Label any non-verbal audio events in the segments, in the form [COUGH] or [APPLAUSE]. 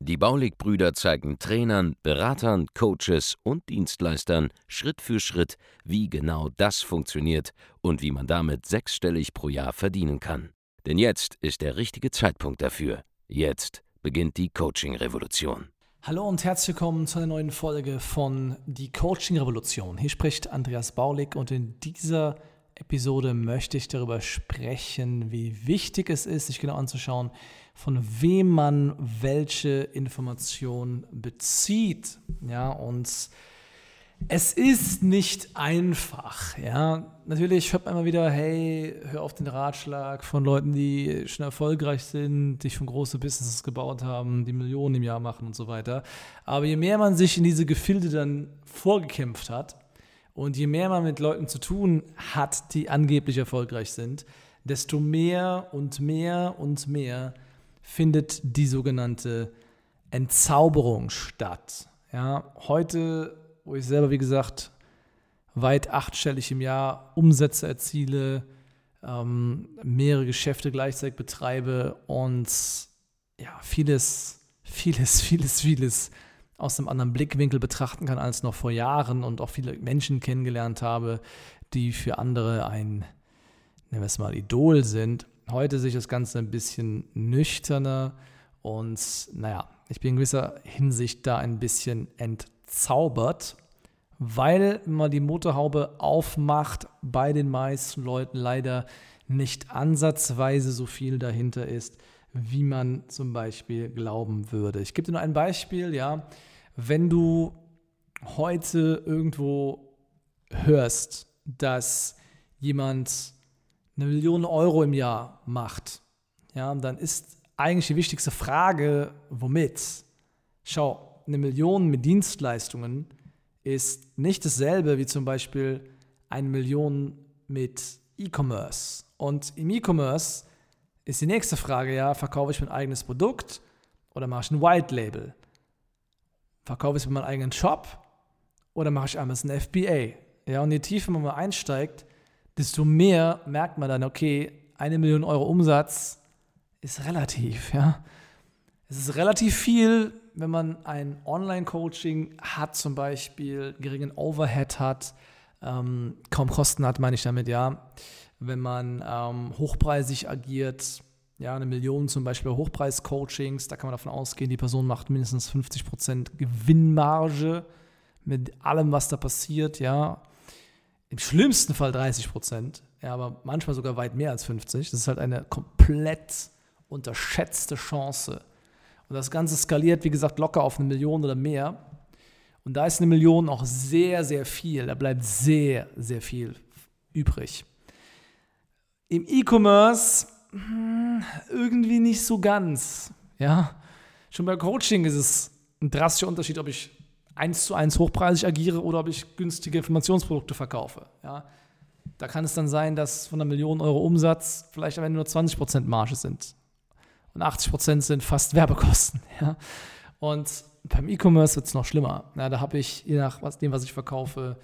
Die Baulig-Brüder zeigen Trainern, Beratern, Coaches und Dienstleistern Schritt für Schritt, wie genau das funktioniert und wie man damit sechsstellig pro Jahr verdienen kann. Denn jetzt ist der richtige Zeitpunkt dafür. Jetzt beginnt die Coaching-Revolution. Hallo und herzlich willkommen zu einer neuen Folge von Die Coaching Revolution. Hier spricht Andreas Baulig und in dieser Episode möchte ich darüber sprechen, wie wichtig es ist, sich genau anzuschauen, von wem man welche Information bezieht. Ja, und es ist nicht einfach. Ja, natürlich hört man immer wieder, hey, hör auf den Ratschlag von Leuten, die schon erfolgreich sind, die schon große Businesses gebaut haben, die Millionen im Jahr machen und so weiter. Aber je mehr man sich in diese Gefilde dann vorgekämpft hat und je mehr man mit Leuten zu tun hat, die angeblich erfolgreich sind, desto mehr und mehr und mehr findet die sogenannte Entzauberung statt. Ja, heute, wo ich selber, wie gesagt, weit achtstellig im Jahr Umsätze erziele, ähm, mehrere Geschäfte gleichzeitig betreibe und ja, vieles, vieles, vieles, vieles aus einem anderen Blickwinkel betrachten kann als noch vor Jahren und auch viele Menschen kennengelernt habe, die für andere ein, nennen wir es mal, Idol sind, Heute sehe ich das Ganze ein bisschen nüchterner und naja, ich bin in gewisser Hinsicht da ein bisschen entzaubert, weil man die Motorhaube aufmacht, bei den meisten Leuten leider nicht ansatzweise so viel dahinter ist, wie man zum Beispiel glauben würde. Ich gebe dir nur ein Beispiel, ja, wenn du heute irgendwo hörst, dass jemand eine Million Euro im Jahr macht, ja, dann ist eigentlich die wichtigste Frage, womit? Schau, eine Million mit Dienstleistungen ist nicht dasselbe wie zum Beispiel eine Million mit E-Commerce. Und im E-Commerce ist die nächste Frage, ja, verkaufe ich mein eigenes Produkt oder mache ich ein White Label? Verkaufe ich meinen eigenen Shop oder mache ich Amazon FBA? Ja, und je tiefer man mal einsteigt, desto mehr merkt man dann, okay, eine Million Euro Umsatz ist relativ, ja. Es ist relativ viel, wenn man ein Online-Coaching hat, zum Beispiel geringen Overhead hat, ähm, kaum Kosten hat, meine ich damit, ja. Wenn man ähm, hochpreisig agiert, ja, eine Million zum Beispiel Hochpreis-Coachings, da kann man davon ausgehen, die Person macht mindestens 50% Gewinnmarge mit allem, was da passiert, ja im schlimmsten Fall 30 Prozent, ja, aber manchmal sogar weit mehr als 50. Das ist halt eine komplett unterschätzte Chance. Und das Ganze skaliert, wie gesagt, locker auf eine Million oder mehr. Und da ist eine Million auch sehr, sehr viel. Da bleibt sehr, sehr viel übrig. Im E-Commerce hm, irgendwie nicht so ganz. Ja, schon bei Coaching ist es ein drastischer Unterschied, ob ich eins zu eins hochpreisig agiere oder ob ich günstige Informationsprodukte verkaufe. Ja. Da kann es dann sein, dass von einer Million Euro Umsatz vielleicht am Ende nur 20% Marge sind. Und 80% sind fast Werbekosten. [LAUGHS] Ja. Und beim E-Commerce wird es noch schlimmer. Ja, da habe ich, je nach was, dem, was ich verkaufe,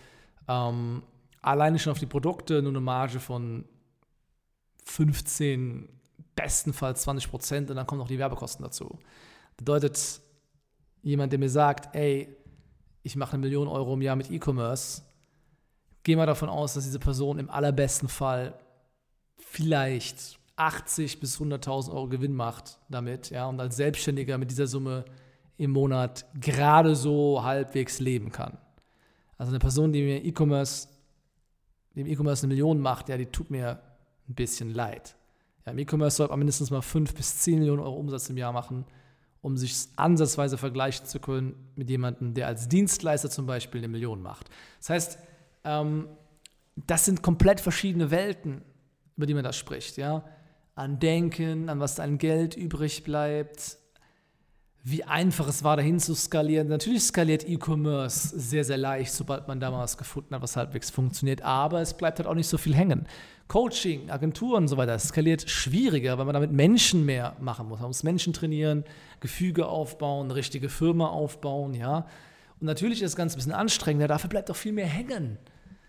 ähm, alleine schon auf die Produkte nur eine Marge von 15, bestenfalls 20% und dann kommen noch die Werbekosten dazu. Bedeutet, jemand, der mir sagt, ey, ich mache eine Million Euro im Jahr mit E-Commerce, gehe mal davon aus, dass diese Person im allerbesten Fall vielleicht 80 bis 100.000 Euro Gewinn macht damit, ja, und als Selbstständiger mit dieser Summe im Monat gerade so halbwegs leben kann. Also eine Person, die mir E-Commerce, dem E-Commerce eine Million macht, ja, die tut mir ein bisschen leid. Ja, Im E-Commerce sollte man mindestens mal 5 bis 10 Millionen Euro Umsatz im Jahr machen um sich ansatzweise vergleichen zu können mit jemandem, der als Dienstleister zum Beispiel eine Million macht. Das heißt, ähm, das sind komplett verschiedene Welten, über die man da spricht. Ja? An Denken, an was dein Geld übrig bleibt, wie einfach es war, dahin zu skalieren. Natürlich skaliert E-Commerce sehr, sehr leicht, sobald man da mal was gefunden hat, was halbwegs funktioniert. Aber es bleibt halt auch nicht so viel hängen. Coaching, Agenturen und so weiter skaliert schwieriger, weil man damit Menschen mehr machen muss. Man muss Menschen trainieren, Gefüge aufbauen, eine richtige Firma aufbauen, ja. Und natürlich ist das Ganze ein bisschen anstrengender, dafür bleibt auch viel mehr hängen.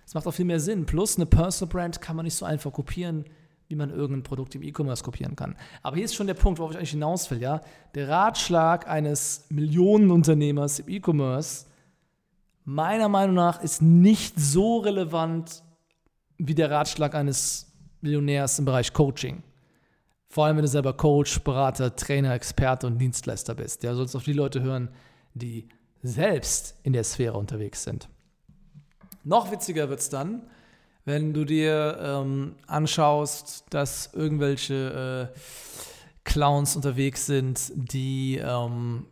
Es macht auch viel mehr Sinn. Plus eine Personal Brand kann man nicht so einfach kopieren wie man irgendein Produkt im E-Commerce kopieren kann. Aber hier ist schon der Punkt, worauf ich eigentlich hinaus will. Ja? Der Ratschlag eines Millionenunternehmers im E-Commerce, meiner Meinung nach, ist nicht so relevant wie der Ratschlag eines Millionärs im Bereich Coaching. Vor allem, wenn du selber Coach, Berater, Trainer, Experte und Dienstleister bist. Ja, sollst auf die Leute hören, die selbst in der Sphäre unterwegs sind. Noch witziger wird es dann, wenn du dir ähm, anschaust, dass irgendwelche äh, Clowns unterwegs sind, die ähm,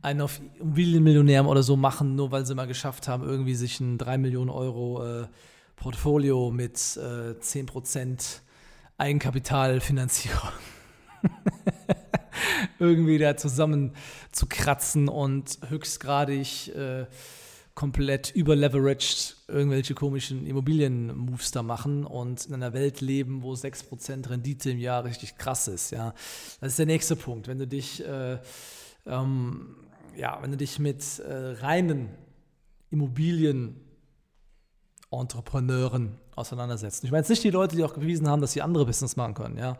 einen auf Immobilienmillionär oder so machen, nur weil sie mal geschafft haben, irgendwie sich ein 3 Millionen Euro äh, Portfolio mit äh, 10% Eigenkapitalfinanzierung [LAUGHS] irgendwie da zusammen zu kratzen und höchstgradig äh, komplett überleveraged irgendwelche komischen Immobilien-Moves da machen und in einer Welt leben, wo 6% Rendite im Jahr richtig krass ist. Ja. Das ist der nächste Punkt. Wenn du dich, äh, ähm, ja, wenn du dich mit äh, reinen Immobilien Entrepreneuren auseinandersetzt. Ich meine jetzt nicht die Leute, die auch bewiesen haben, dass sie andere Business machen können, ja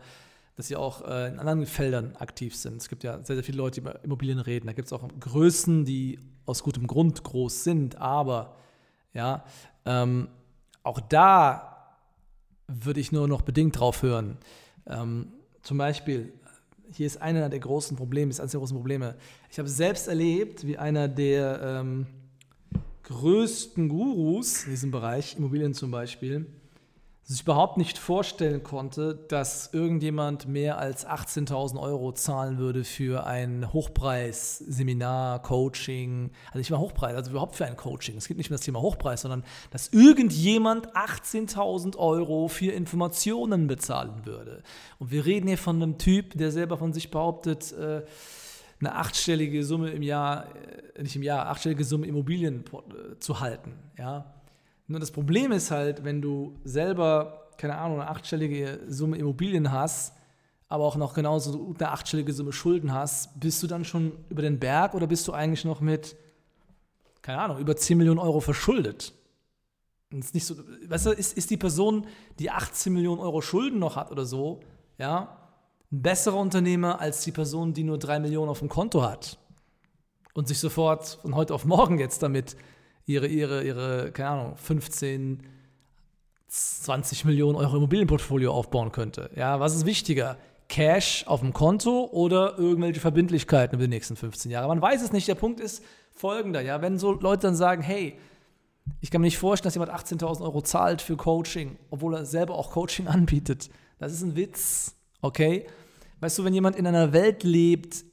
dass sie auch äh, in anderen Feldern aktiv sind. Es gibt ja sehr, sehr viele Leute, die über Immobilien reden. Da gibt es auch Größen, die aus gutem Grund groß sind, aber ja, ähm, auch da würde ich nur noch bedingt drauf hören. Ähm, zum Beispiel, hier ist einer der großen Probleme, ist eines der großen Probleme. Ich habe selbst erlebt, wie einer der ähm, größten Gurus in diesem Bereich, Immobilien zum Beispiel, sich überhaupt nicht vorstellen konnte, dass irgendjemand mehr als 18.000 Euro zahlen würde für ein Hochpreis-Seminar, Coaching, also nicht mal Hochpreis, also überhaupt für ein Coaching. Es geht nicht um das Thema Hochpreis, sondern dass irgendjemand 18.000 Euro für Informationen bezahlen würde. Und wir reden hier von einem Typ, der selber von sich behauptet, äh, eine achtstellige Summe im Jahr, äh, nicht im Jahr, achtstellige Summe Immobilien äh, zu halten, ja. Nur das Problem ist halt, wenn du selber, keine Ahnung, eine achtstellige Summe Immobilien hast, aber auch noch genauso eine achtstellige Summe Schulden hast, bist du dann schon über den Berg oder bist du eigentlich noch mit, keine Ahnung, über 10 Millionen Euro verschuldet? Und ist nicht so, weißt du, ist, ist die Person, die 18 Millionen Euro Schulden noch hat oder so, ja, ein besserer Unternehmer als die Person, die nur 3 Millionen auf dem Konto hat und sich sofort von heute auf morgen jetzt damit ihre, ihre, ihre, keine Ahnung, 15, 20 Millionen Euro Immobilienportfolio aufbauen könnte. Ja, was ist wichtiger? Cash auf dem Konto oder irgendwelche Verbindlichkeiten über die nächsten 15 Jahre? Man weiß es nicht. Der Punkt ist folgender, ja, wenn so Leute dann sagen, hey, ich kann mir nicht vorstellen, dass jemand 18.000 Euro zahlt für Coaching, obwohl er selber auch Coaching [LAUGHS] anbietet. Das ist ein Witz, okay? Weißt du, wenn jemand in einer Welt lebt,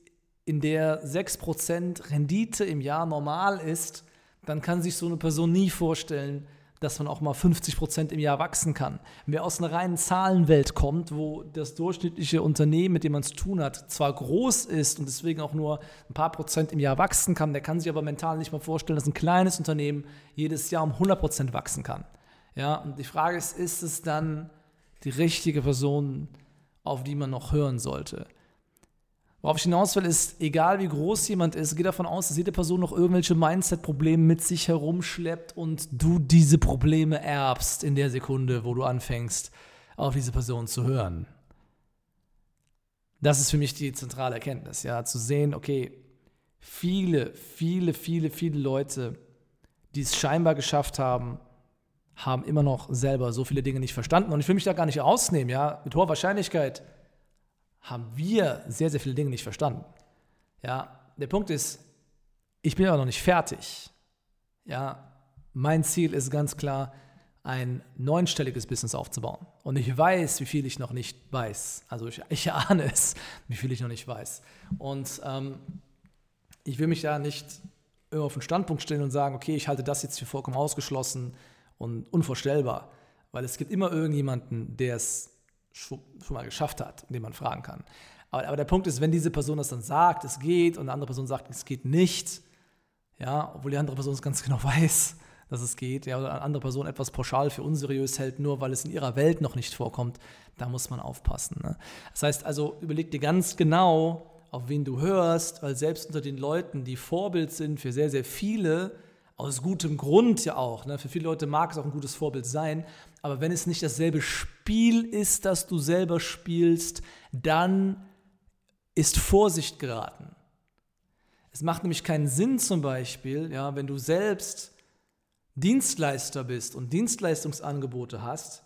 in der 6% Rendite im Jahr normal ist, dann kann sich so eine Person nie vorstellen, dass man auch mal 50 Prozent im Jahr wachsen kann. Wer aus einer reinen Zahlenwelt kommt, wo das durchschnittliche Unternehmen, mit dem man es tun hat, zwar groß ist und deswegen auch nur ein paar Prozent im Jahr wachsen kann, der kann sich aber mental nicht mal vorstellen, dass ein kleines Unternehmen jedes Jahr um 100 Prozent wachsen kann. Ja, und die Frage ist, ist es dann die richtige Person, auf die man noch hören sollte? Worauf ich hinaus will, ist, egal wie groß jemand ist, geh davon aus, dass jede Person noch irgendwelche Mindset-Probleme mit sich herumschleppt und du diese Probleme erbst in der Sekunde, wo du anfängst, auf diese Person zu hören. Das ist für mich die zentrale Erkenntnis, ja, zu sehen, okay, viele, viele, viele, viele Leute, die es scheinbar geschafft haben, haben immer noch selber so viele Dinge nicht verstanden. Und ich will mich da gar nicht ausnehmen, ja, mit hoher Wahrscheinlichkeit haben wir sehr, sehr viele Dinge nicht verstanden. Ja, der Punkt ist, ich bin aber noch nicht fertig. Ja, mein Ziel ist ganz klar, ein neunstelliges Business aufzubauen. Und ich weiß, wie viel ich noch nicht weiß. Also ich, ich ahne es, wie viel ich noch nicht weiß. Und ähm, ich will mich da nicht auf den Standpunkt stellen und sagen, okay, ich halte das jetzt für vollkommen ausgeschlossen und unvorstellbar. Weil es gibt immer irgendjemanden, der es schon, schon mal geschafft hat, den man fragen kann. Aber, aber der Punkt ist, wenn diese Person das dann sagt, es geht, und eine andere Person sagt, es geht nicht, ja, obwohl die andere Person es ganz [LAUGHS] genau weiß, dass es geht, ja, oder eine andere Person etwas pauschal für unseriös hält, nur weil es in ihrer Welt noch nicht vorkommt, da muss man aufpassen. Ne? Das heißt also, überleg dir ganz genau, auf wen du hörst, weil selbst unter den Leuten, die Vorbild sind für sehr, sehr viele, aus gutem Grund ja auch, ne? für viele Leute mag es auch ein gutes Vorbild sein, aber wenn es nicht dasselbe Spiel ist, das du selber spielst, dann ist Vorsicht geraten. Es macht nämlich keinen Sinn zum Beispiel, ja, wenn du selbst Dienstleister bist und Dienstleistungsangebote hast,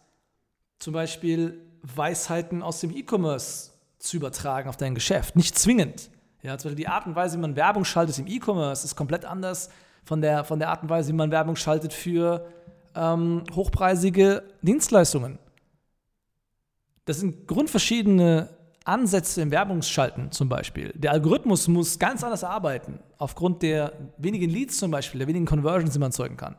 zum Beispiel Weisheiten aus dem E-Commerce zu übertragen auf dein Geschäft. Nicht zwingend. Ja, zum Beispiel die Art und Weise, wie man Werbung schaltet im E-Commerce, ist komplett anders von der, von der Art und Weise, wie man Werbung schaltet für ähm, hochpreisige Dienstleistungen. Das sind grundverschiedene Ansätze im Werbungsschalten zum Beispiel. Der Algorithmus muss ganz anders arbeiten, aufgrund der wenigen Leads zum Beispiel, der wenigen Conversions, die man erzeugen kann.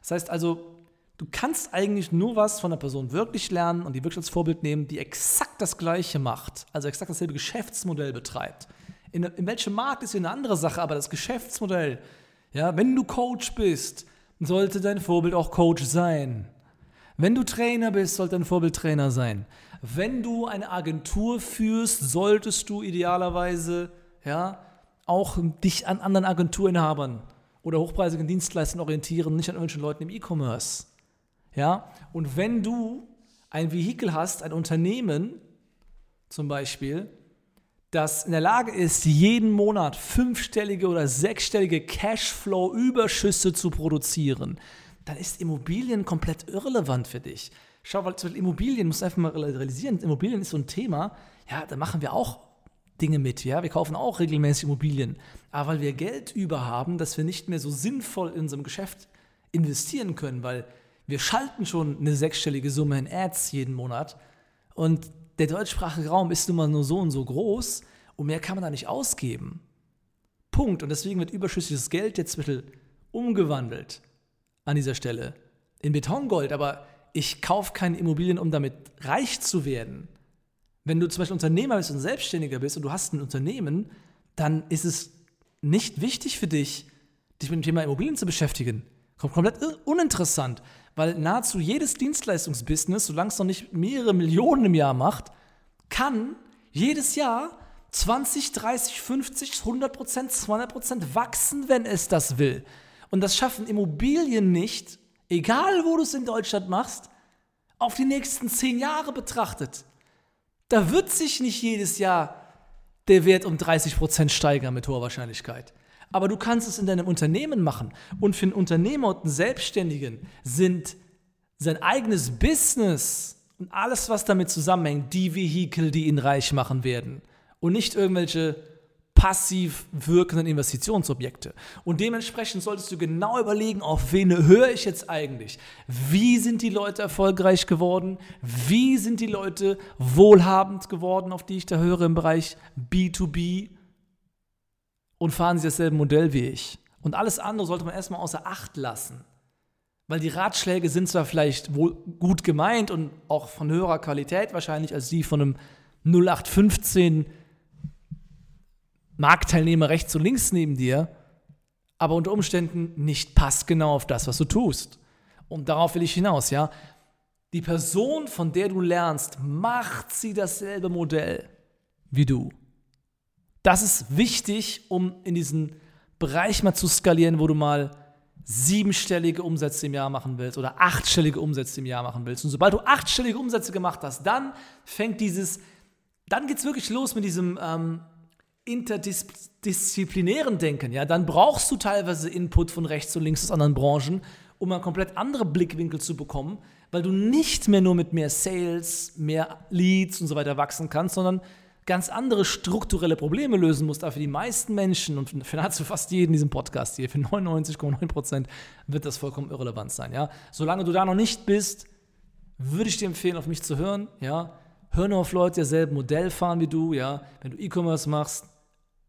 Das heißt also, du kannst eigentlich nur was von der Person wirklich lernen und die wirklich als Vorbild nehmen, die exakt das Gleiche macht, also exakt dasselbe Geschäftsmodell betreibt. In, in welchem Markt ist hier eine andere Sache, aber das Geschäftsmodell, ja, wenn du Coach bist, sollte dein Vorbild auch Coach sein. Wenn du Trainer bist, sollte dein Vorbild Trainer sein. Wenn du eine Agentur führst, solltest du idealerweise ja, auch dich an anderen Agenturinhabern oder hochpreisigen Dienstleistern orientieren, nicht an irgendwelchen Leuten im E-Commerce. Ja? Und wenn du ein Vehikel hast, ein Unternehmen zum Beispiel, das in der Lage ist, jeden Monat fünfstellige oder sechsstellige Cashflow-Überschüsse zu produzieren, dann ist Immobilien komplett irrelevant für dich. Schau, weil zum Beispiel Immobilien, muss einfach mal realisieren, Immobilien ist so ein Thema, ja, da machen wir auch Dinge mit, ja, wir kaufen auch regelmäßig Immobilien, aber weil wir Geld über haben, dass wir nicht mehr so sinnvoll in unserem Geschäft investieren können, weil wir schalten schon eine sechsstellige Summe in Ads jeden Monat. Und der deutschsprachige Raum ist nun mal nur so und so groß und mehr kann man da nicht ausgeben. Punkt. Und deswegen wird überschüssiges Geld jetzt bisschen umgewandelt an dieser Stelle in Betongold. Aber ich kaufe keine Immobilien, um damit reich zu werden. Wenn du zum Beispiel Unternehmer bist und Selbstständiger bist und du hast ein Unternehmen, dann ist es nicht wichtig für dich, dich mit dem Thema Immobilien zu beschäftigen. Kommt komplett uninteressant, weil nahezu jedes Dienstleistungsbusiness, solange es noch nicht mehrere Millionen im Jahr macht, kann jedes Jahr 20, 30, 50, 100 Prozent, 200 Prozent wachsen, wenn es das will. Und das schaffen Immobilien nicht, egal wo du es in Deutschland machst, auf die nächsten zehn Jahre betrachtet. Da wird sich nicht jedes Jahr der Wert um 30 Prozent steigern mit hoher Wahrscheinlichkeit aber du kannst es in deinem Unternehmen machen. Und für einen Unternehmer und einen Selbstständigen sind sein eigenes Business und alles, was damit zusammenhängt, die Vehikel, die ihn reich machen werden. Und nicht irgendwelche passiv wirkenden Investitionsobjekte. Und dementsprechend solltest du genau überlegen, auf wen höre ich jetzt eigentlich? Wie sind die Leute erfolgreich geworden? Wie sind die Leute wohlhabend geworden, auf die ich da höre im Bereich B2B? Und fahren sie dasselbe Modell wie ich. Und alles andere sollte man erstmal außer Acht lassen. Weil die Ratschläge sind zwar vielleicht wohl gut gemeint und auch von höherer Qualität wahrscheinlich als die von einem 0815 Marktteilnehmer rechts und links neben dir, aber unter Umständen nicht passgenau auf das, was du tust. Und darauf will ich hinaus, ja. Die Person, von der du lernst, macht sie dasselbe Modell wie du. Das ist wichtig, um in diesen Bereich mal zu skalieren, wo du mal siebenstellige Umsätze im Jahr machen willst oder achtstellige Umsätze im Jahr machen willst. Und sobald du achtstellige Umsätze gemacht hast, dann fängt dieses, dann geht es wirklich los mit diesem ähm, interdisziplinären Denken. Ja? Dann brauchst du teilweise Input von rechts und links aus anderen Branchen, um mal komplett andere Blickwinkel zu bekommen, weil du nicht mehr nur mit mehr Sales, mehr Leads und so weiter wachsen kannst, sondern ganz andere strukturelle Probleme lösen musst, aber für die meisten Menschen und für nahezu fast jeden in diesem Podcast hier, für 99,9 Prozent, wird das vollkommen irrelevant sein. Ja? Solange du da noch nicht bist, würde ich dir empfehlen, auf mich zu hören. Ja? Hör nur auf Leute, die dasselbe Modell fahren wie du. Ja? Wenn du E-Commerce machst,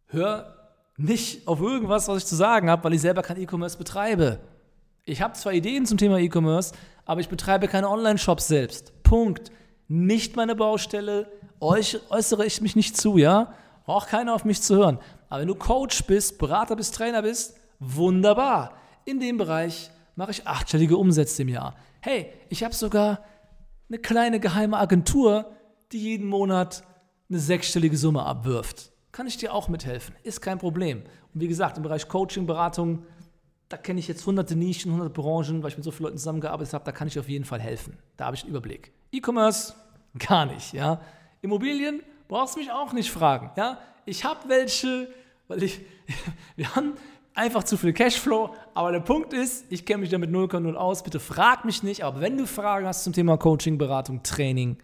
hör nicht auf irgendwas, was ich zu sagen habe, weil ich selber kein E-Commerce betreibe. Ich habe zwar Ideen zum Thema E-Commerce, aber ich betreibe keine Online-Shops selbst. Punkt. Nicht meine Baustelle äußere ich mich nicht zu, ja? Braucht keiner auf mich zu hören. Aber wenn du Coach bist, Berater bist, Trainer bist, wunderbar. In dem Bereich mache ich achtstellige Umsätze im Jahr. Hey, ich habe sogar eine kleine geheime Agentur, die jeden Monat eine sechsstellige Summe abwirft. Kann ich dir auch mithelfen? Ist kein Problem. Und wie gesagt, im Bereich Coaching, Beratung, da kenne ich jetzt hunderte Nischen, hunderte Branchen, weil ich mit so vielen Leuten zusammengearbeitet habe, da kann ich auf jeden Fall helfen. Da habe ich einen Überblick. E-Commerce, gar nicht, ja. Immobilien, brauchst du mich auch nicht fragen, ja. Ich habe welche, weil ich, [LAUGHS] wir haben einfach zu viel Cashflow, aber der Punkt ist, ich kenne mich damit 0,0 aus, bitte frag mich nicht, aber wenn du Fragen hast zum Thema Coaching, Beratung, Training,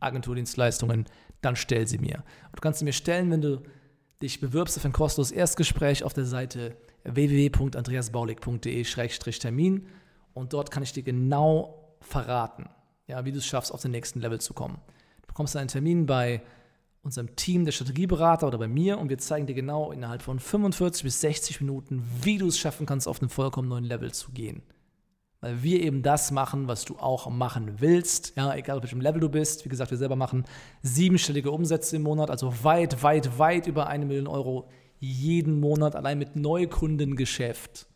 Agenturdienstleistungen, dann stell sie mir. Und du kannst sie mir stellen, wenn du dich bewirbst auf ein kostenloses Erstgespräch auf der Seite www.andreasbaulig.de-termin und dort kann ich dir genau verraten, ja, wie du es schaffst, auf den nächsten Level zu kommen. Du bekommst einen Termin bei unserem Team der Strategieberater oder bei mir und wir zeigen dir genau innerhalb von 45 bis 60 Minuten, wie du es schaffen kannst, auf einen vollkommen neuen Level zu gehen. Weil wir eben das machen, was du auch machen willst. Ja, egal auf welchem Level du bist. Wie gesagt, wir selber machen siebenstellige Umsätze im Monat, also weit, weit, weit über eine Million Euro jeden Monat allein mit Neukundengeschäft.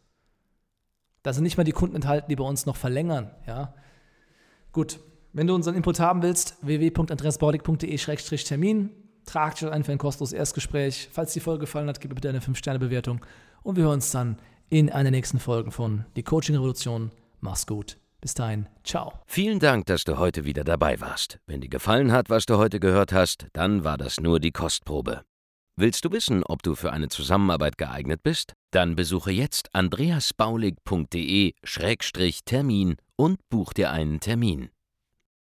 Da sind nicht mal die Kunden enthalten, die bei uns noch verlängern. Ja? Gut, wenn du unseren Input haben willst, www.andreasbordig.de-termin, trag dich ein für ein kostenloses Erstgespräch. Falls die Folge gefallen hat, gib mir bitte eine 5-Sterne-Bewertung und wir hören uns dann in einer nächsten Folge von Die Coaching Revolution. Mach's gut. Bis dahin, ciao. Vielen Dank, dass du heute wieder dabei warst. Wenn dir gefallen hat, was du heute gehört hast, dann war das nur die Kostprobe. Willst du wissen, ob du für eine Zusammenarbeit geeignet bist? Dann besuche jetzt andreasbaulig.de-termin und buch dir einen Termin.